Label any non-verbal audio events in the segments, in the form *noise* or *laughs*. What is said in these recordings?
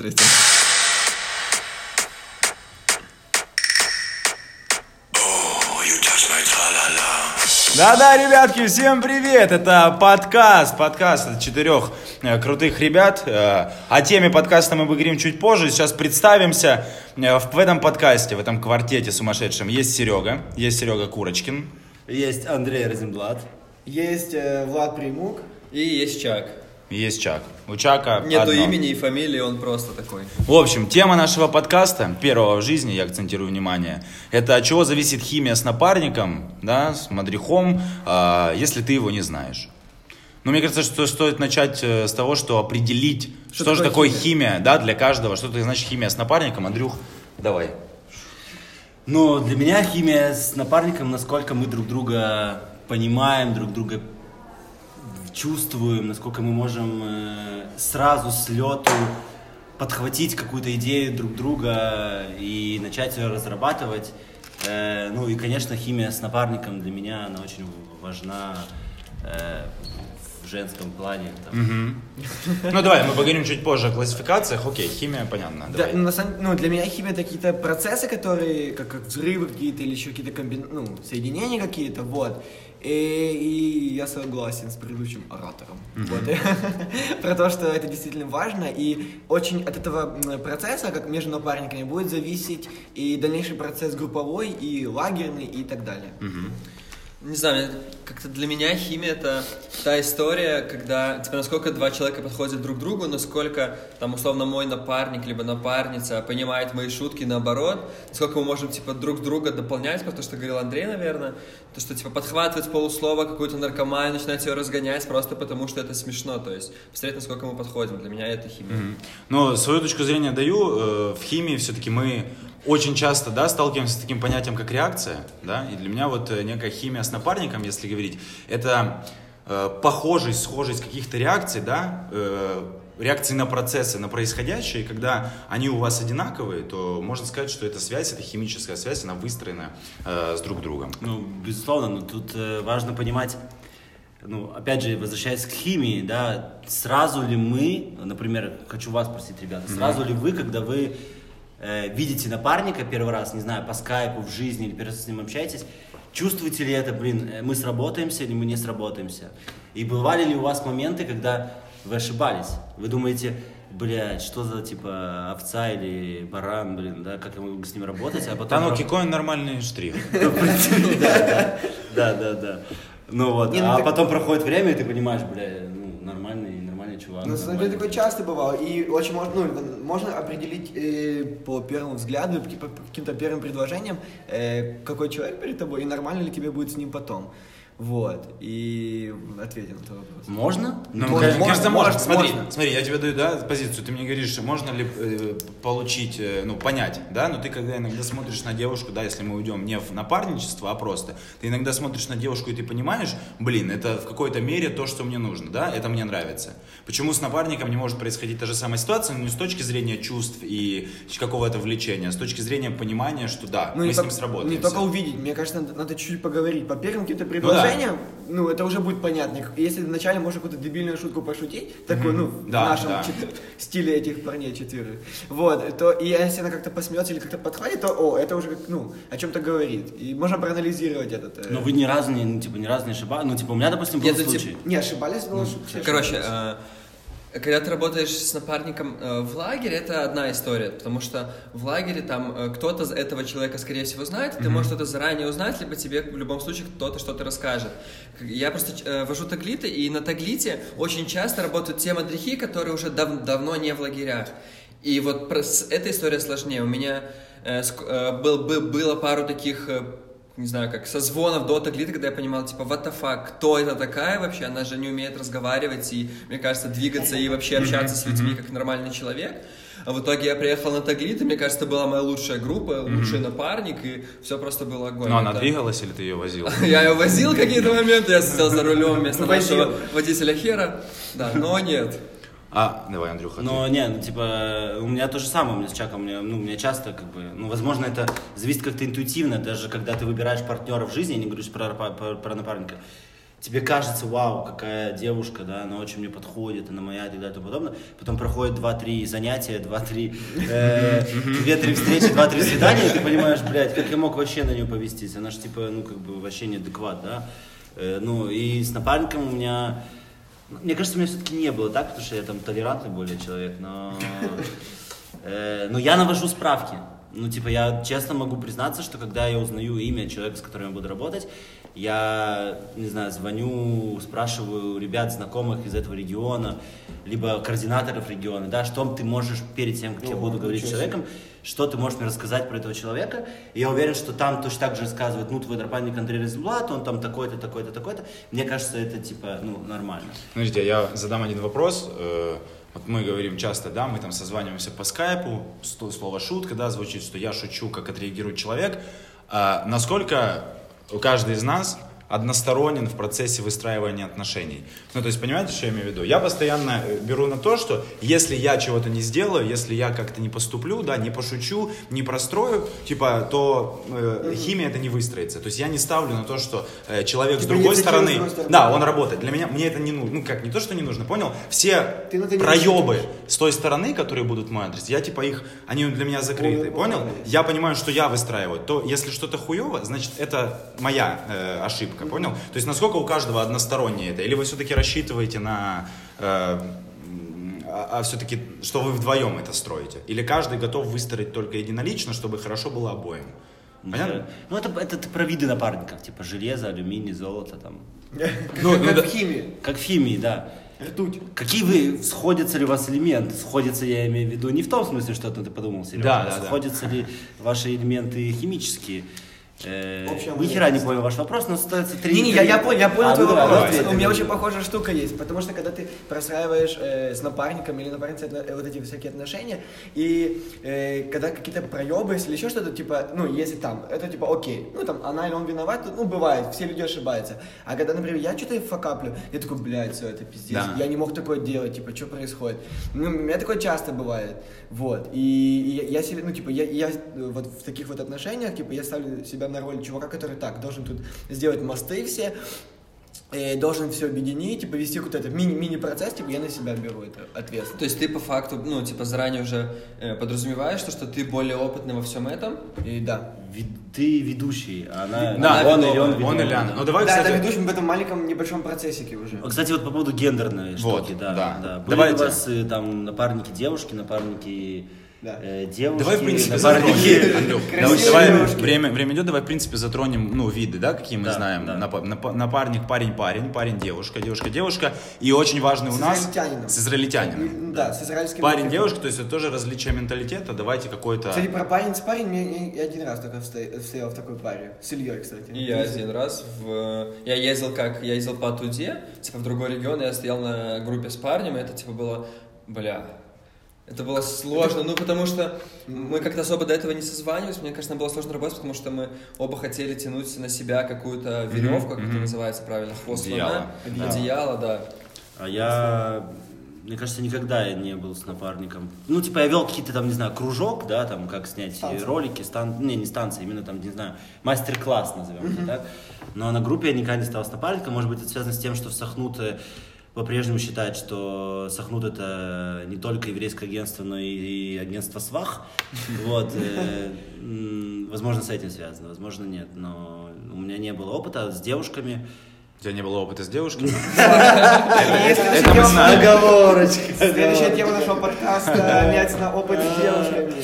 Здрасте. Да-да, ребятки, всем привет! Это подкаст, подкаст от четырех э, крутых ребят. Э, о теме подкаста мы поговорим чуть позже. Сейчас представимся. Э, в этом подкасте, в этом квартете сумасшедшем есть Серега, есть Серега Курочкин. Есть Андрей Розенблат. Есть э, Влад Примук. И есть Чак. Есть Чак. У Чака Нету одно. имени и фамилии, он просто такой. В общем, тема нашего подкаста, первого в жизни, я акцентирую внимание, это от чего зависит химия с напарником, да, с мадрихом, а, если ты его не знаешь. Ну, мне кажется, что стоит начать э, с того, что определить, что, Что же такое такое химия, да, для каждого, что это значит химия с напарником. Андрюх, давай. Но для меня химия с напарником, насколько мы друг друга понимаем, друг друга чувствуем, насколько мы можем э, сразу с лету подхватить какую-то идею друг друга и начать ее разрабатывать. Э, ну и, конечно, химия с напарником для меня, она очень важна э, женском плане. там. Ну, давай, мы поговорим чуть позже о классификациях. Окей, химия, понятно. Да, Давай. ну, на самом- ну, для меня химия это какие-то процессы, которые, как, как взрывы какие-то или еще какие-то комбин... ну, соединения какие-то, вот. И, и я согласен с предыдущим оратором. Вот. *laughs* Про то, что это действительно важно, и очень от этого процесса, как между напарниками, будет зависеть и дальнейший процесс групповой, и лагерный, и так далее. Не знаю, как-то для меня химия это та история, когда, типа, насколько два человека подходят друг к другу, насколько, там, условно, мой напарник, либо напарница понимает мои шутки наоборот, насколько мы можем, типа, друг друга дополнять, потому что говорил Андрей, наверное, то, что, типа, подхватывать с полуслова какую-то наркоманию, начинать ее разгонять просто потому, что это смешно, то есть, посмотреть, насколько мы подходим, для меня это химия. Но свою точку зрения даю. Э, В химии все-таки мы очень часто да, сталкиваемся с таким понятием, как реакция. Да? И для меня вот э, некая химия с напарником, если говорить, это э, похожесть, схожесть каких-то реакций, да, э, реакции на процессы, на происходящее. И когда они у вас одинаковые, то можно сказать, что эта связь, эта химическая связь, она выстроена э, с друг другом. Ну, безусловно, но тут э, важно понимать, ну, опять же, возвращаясь к химии, да, сразу ли мы, например, хочу вас спросить, ребята, сразу ли вы, когда вы э, видите напарника первый раз, не знаю, по скайпу, в жизни, или первый раз с ним общаетесь, чувствуете ли это, блин, э, мы сработаемся или мы не сработаемся? И бывали ли у вас моменты, когда вы ошибались? Вы думаете, блядь, что за, типа, овца или баран, блин, да, как я могу с ним работать, а потом... Да, ну, какой нормальный штрих. *laughs* ну, да, да, да. Ну вот, ну а потом проходит время, и ты понимаешь, бля, ну, нормальный чувак. Ну, на самом деле, такое часто бывало. И очень можно, ну, можно определить э, по первому взгляду, по, по каким-то первым предложениям, э, какой человек перед тобой, и нормально ли тебе будет с ним потом. Вот. И ответим на этот вопрос. Можно? Ну, Можно, кажется, можно. можно, Смотри, можно. смотри, я тебе даю, да, позицию. Ты мне говоришь, можно ли э, получить, э, ну, понять, да, но ты когда иногда смотришь на девушку, да, если мы уйдем не в напарничество, а просто, ты иногда смотришь на девушку и ты понимаешь, блин, это в какой-то мере то, что мне нужно, да, это мне нравится. Почему с напарником не может происходить та же самая ситуация, но не с точки зрения чувств и какого-то влечения, а с точки зрения понимания, что да, мы не с ним сработаемся. Не только увидеть, мне кажется, надо, надо чуть-чуть поговорить. По первым каким-то предложениям, ну, это уже будет понятно. Если вначале можно какую-то дебильную шутку пошутить, такую, ну, в Да, нашем да. чет- стиле этих парней четверых, вот, то и если она как-то посмеется или как-то подхватит, то, о, это уже, как, ну, о чем-то говорит. И можно проанализировать этот. э, Но вы ни разу не, ну, типа, ни разу не ошибались. Ну, типа, у меня, допустим, был ну, случай. Не, ошибались, но... Короче, э, когда ты работаешь с напарником э, в лагере, это одна история, потому что в лагере там э, кто-то этого человека, скорее всего, знает, и ты можешь что-то заранее узнать, либо тебе в любом случае кто-то что-то расскажет. Я просто э, вожу таглиты, и на таглите очень часто работают те мадрихи, которые уже дав- давно не в лагерях. И вот про- эта история сложнее. У меня э, ск- э, был, бы- было пару таких не знаю, как созвонов до таглиты, когда я понимал, типа, what the fuck, кто это такая вообще, она же не умеет разговаривать и, мне кажется, двигаться и вообще общаться с людьми как нормальный человек. А в итоге я приехал на таглит, и мне кажется, это была моя лучшая группа, лучший напарник, и все просто было огонь. Но она Да. двигалась или ты ее возил? *laughs* Я ее возил какие-то моменты, я сидел за рулем вместо нашего водителя Хера, да, но нет. А, давай, Андрюха. Но не, ну типа, у меня то же самое, у меня с Чаком, у меня, ну, у меня часто, как бы, ну, возможно, это зависит как-то интуитивно, даже когда ты выбираешь партнера в жизни, я не говорю про, про, про напарника, тебе кажется, вау, какая девушка, да, она очень мне подходит, она моя и так далее и тому подобное. Потом проходит 2-3 занятия, 2-3, э, 2-3 встречи, 2-3 *laughs* свидания, и ты понимаешь, блядь, как я мог вообще на нее повестись? Она же, типа, ну, как бы, вообще неадекват, да? Э, ну, и с напарником у меня... Мне кажется, у меня все-таки не было так, потому что я там толерантный более человек, но... *laughs* э, но я навожу справки. Ну, типа, я честно могу признаться, что когда я узнаю имя человека, с которым я буду работать, я, не знаю, звоню, спрашиваю ребят, знакомых из этого региона, либо координаторов региона, да, что ты можешь перед тем, как я О, буду говорить с человеком, что ты можешь мне рассказать про этого человека. И я уверен, что там точно так же рассказывают, ну, твой напарник Андрей Розенблат, он там такой-то, такой-то, такой-то. Мне кажется, это, типа, ну, нормально. Смотрите, я задам один вопрос. Э, Вот мы говорим часто, да, мы там созваниваемся по скайпу, слово шутка, да, звучит, что я шучу, как отреагирует человек. А насколько каждый из нас односторонен в процессе выстраивания отношений. Ну, то есть, понимаете, что я имею в виду? Я постоянно э, беру на то, что если я чего-то не сделаю, если я как-то не поступлю, да, не пошучу, не прострою, типа, то э, химия это не выстроится. То есть я не ставлю на то, что э, человек с Типа другой с стороны, другой стороны. да, он работает. Для меня, мне это не нужно. Ну, как, не то, что не нужно, понял? Все проебы с той стороны, которые будут в мой адрес, я типа их, они для меня закрыты, понял? молодец. Я понимаю, что я выстраиваю. То если что-то хуево, значит это моя э, ошибка, понял? То есть насколько у каждого одностороннее это? Или вы все-таки рассчитываете на... э, м, а, все-таки, что вы вдвоем это строите? Или каждый готов выстроить только единолично, чтобы хорошо было обоим? Понятно? Ну, это, это ты про виды напарников, типа железо, алюминий, золото, там. *laughs* Ну, Как в химии. Как в химии, да. Ртуть. Какие вы, сходятся ли у вас элементы? Сходятся, я имею в виду, не в том смысле, что ты подумал, Сережа, Да, а да. сходятся ли ваши элементы химические? Э, Ни хера не понял ваш вопрос, но остается три... Не-не, я, я понял, я понял А, твой ну давай, вопрос. давай, У меня очень похожая штука есть, потому что когда ты простраиваешь э, с напарником или напарницей э, вот эти всякие отношения, и э, когда какие-то проебы, если еще что-то, типа, ну, если там, это типа окей, ну, там, она или он виноват, ну, бывает, все люди ошибаются. А когда, например, я что-то факаплю, я такой, блядь, все, это пиздец, Да. я не мог такое делать, типа, что происходит? Ну, у меня такое часто бывает, вот, и, и я, я себе, ну, типа, я, я э, вот в таких вот отношениях, типа, я ставлю себя на роль чувака, который так, должен тут сделать мосты все, э, должен все объединить, типа, вести какой-то этот мини- мини-процесс, типа, я на себя беру это ответственность. То есть ты по факту, ну, типа, заранее уже э, подразумеваешь, то, что ты более опытный во всем этом, И да. Ви- Ты ведущий, а она... Да, он ведомая. или он Он или она. да. Ну давай, да, кстати, это ведущим в этом маленьком небольшом процессике уже. Кстати, вот по поводу гендерной Вот, штуки, да. да. да. Были Давайте. у вас э, там напарники девушки, напарники Да. э, девушки, Давай, в принципе, напарники... давай, время, время идет, давай, в принципе, затронем, ну, виды, да, какие мы Да, знаем. да. Напа- напа- напарник, парень, парень, парень, девушка, девушка, девушка. И очень важный у С нас... израильтянином. С израильтянином. И- Да, с израильским... Парень, языком. девушка, то есть это тоже различие менталитета. Давайте какой-то... Кстати, про парень с парень я, я один раз только стоял в такой паре. С Ильей, кстати. И я один раз в... Я ездил как... Я ездил по Туде, типа в другой регион, я стоял на группе с парнем, и это типа было... Бля... Это было сложно, ну потому что мы как-то особо до этого не созванивались, мне кажется, нам было сложно работать, потому что мы оба хотели тянуть на себя какую-то веревку, как это называется правильно, хвост Одеяло. слона, Да. одеяло, да. А я, мне кажется, никогда я не был с напарником. Ну, типа, я вел какие-то там, не знаю, кружок, да, там, как снять Станции. ролики, стан... не, не станции, именно там, не знаю, мастер-класс, назовем это так. Но на группе я никогда не стал с напарником. Может быть, это связано с тем, что в Сахнут э, по-прежнему считают, что Сахнут это не только еврейское агентство, но и, и агентство СВАХ. *laughs* Вот. э, Возможно, с этим связано, возможно, нет. Но у меня не было опыта с девушками. У тебя не было опыта с девушкой? *laughs* *laughs* Это мы знаем. Оговорочка. Следующая тема нашего подкаста «Мять на опыт с девушками».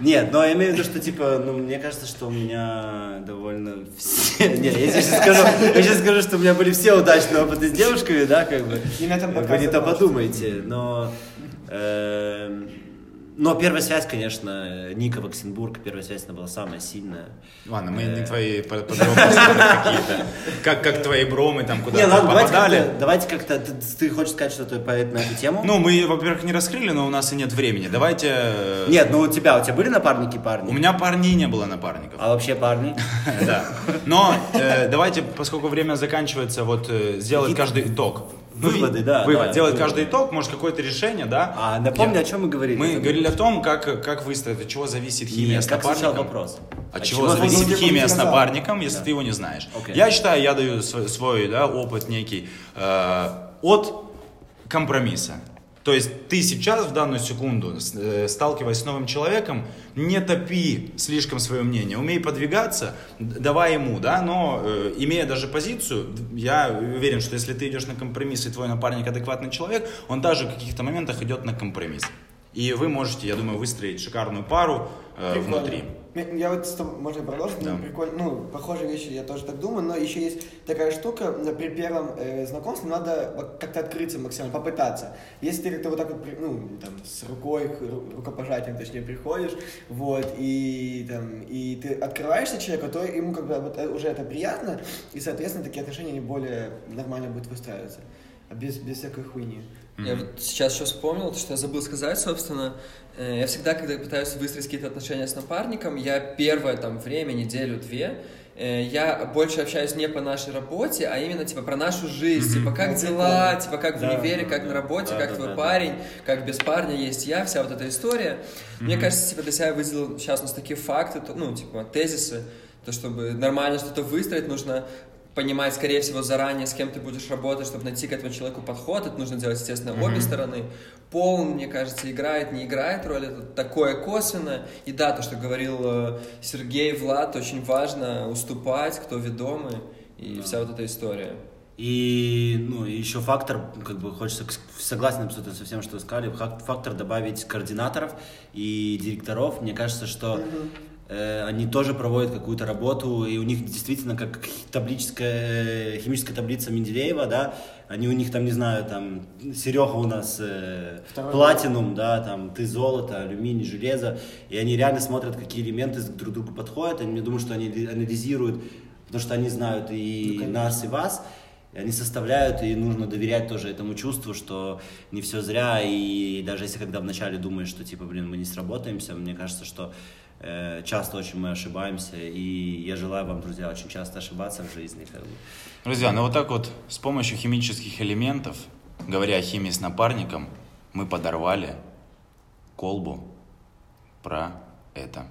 Нет, но я имею в виду, что типа, ну, мне кажется, что у меня довольно все. Нет, я сейчас скажу, я сейчас скажу, что у меня были все удачные опыты с девушками, да, как бы. Вы не то подумайте, но. Но первая связь, конечно, Ника Ваксенбург, первая связь, она была самая сильная. Ладно, мы не Э. твои по- подробности какие-то. Как, как твои бромы там Не, куда-то давайте попадали. как-то, давайте как-то, ты, ты хочешь сказать что-то по на эту тему? Ну, мы, во-первых, не раскрыли, но у нас и нет времени. Давайте... э, Нет, ну у тебя, у тебя были напарники парни? У меня парней не было напарников. А вообще парни? *laughs* Да. Но э, давайте, поскольку время заканчивается, вот сделать каждый итог. Выводы, да. Вывод. да, Делать выводы. каждый итог, может, какое-то решение, да? А напомни, Я- о чем мы говорили. Мы Забыл. говорили о том, как, как выстроить, от чего зависит химия Нет, с как напарником. вопрос? От От чего, чего зависит химия с сказал. напарником, если Да. ты его не знаешь. Окей. Я считаю, я даю свой, свой, да, опыт некий э, от компромисса. То есть ты сейчас, в данную секунду, э, сталкиваясь с новым человеком, не топи слишком свое мнение, умей подвигаться, давай ему, да, но э, имея даже позицию, я уверен, что если ты идешь на компромисс и твой напарник адекватный человек, он даже в каких-то моментах идет на компромисс. И вы можете, я думаю, выстроить шикарную пару э, Прикольно. внутри. Я- вот с тобой, можно продолжить? Да. Ну, прикольно. Ну, похожие вещи я тоже так думаю, но еще есть такая штука, при первом э, знакомстве надо как-то открыться максимально, попытаться. Если ты как-то вот так вот, ну, там, с рукой, рукопожатием, точнее, приходишь, вот, и там, и ты открываешься человеку, то ему как бы вот, э, уже это приятно, и, соответственно, такие отношения они более нормально будут выстраиваться. А без, без всякой хуйни. Я вот сейчас еще вспомнил, что я забыл сказать, собственно. Э, Я всегда, когда пытаюсь выстроить какие-то отношения с напарником, я первое там время, неделю-две, э, я больше общаюсь не по нашей работе, а именно типа про нашу жизнь, типа как Ну, дела, типа как в Да, универе, да, как да. на работе, Да, как да, твой да, да. парень, как без парня есть я, вся вот эта история. Мне кажется, типа для себя выделил сейчас у нас такие факты, ну типа тезисы, то чтобы нормально что-то выстроить, нужно понимать, скорее всего, заранее, с кем ты будешь работать, чтобы найти к этому человеку подход. Это нужно делать, естественно, обе стороны. Пол, мне кажется, играет, не играет роль. Это такое косвенное. И да, то, что говорил э, Сергей, Влад, очень важно уступать, кто ведомый. И вся вот эта история. И, ну, еще фактор, как бы хочется, согласен абсолютно со всем, что вы сказали, фак- фактор добавить координаторов и директоров. Мне кажется, что э, они тоже проводят какую-то работу, и у них действительно как таблическая, химическая таблица Менделеева, да, они у них там, не знаю, там, Серега у нас э, Второй платинум, да, там, ты золото, алюминий, железо, и они реально смотрят, какие элементы друг к другу подходят, они, я думаю, что они анализируют, потому что они знают и нас, и вас, и они составляют, и нужно доверять тоже этому чувству, что не все зря, и даже если когда вначале думаешь, что типа, блин, мы не сработаемся, мне кажется, что э, часто очень мы ошибаемся, и я желаю вам, друзья, очень часто ошибаться в жизни. Как. Друзья, ну вот так вот с помощью химических элементов, говоря о химии с напарником, мы подорвали колбу про это.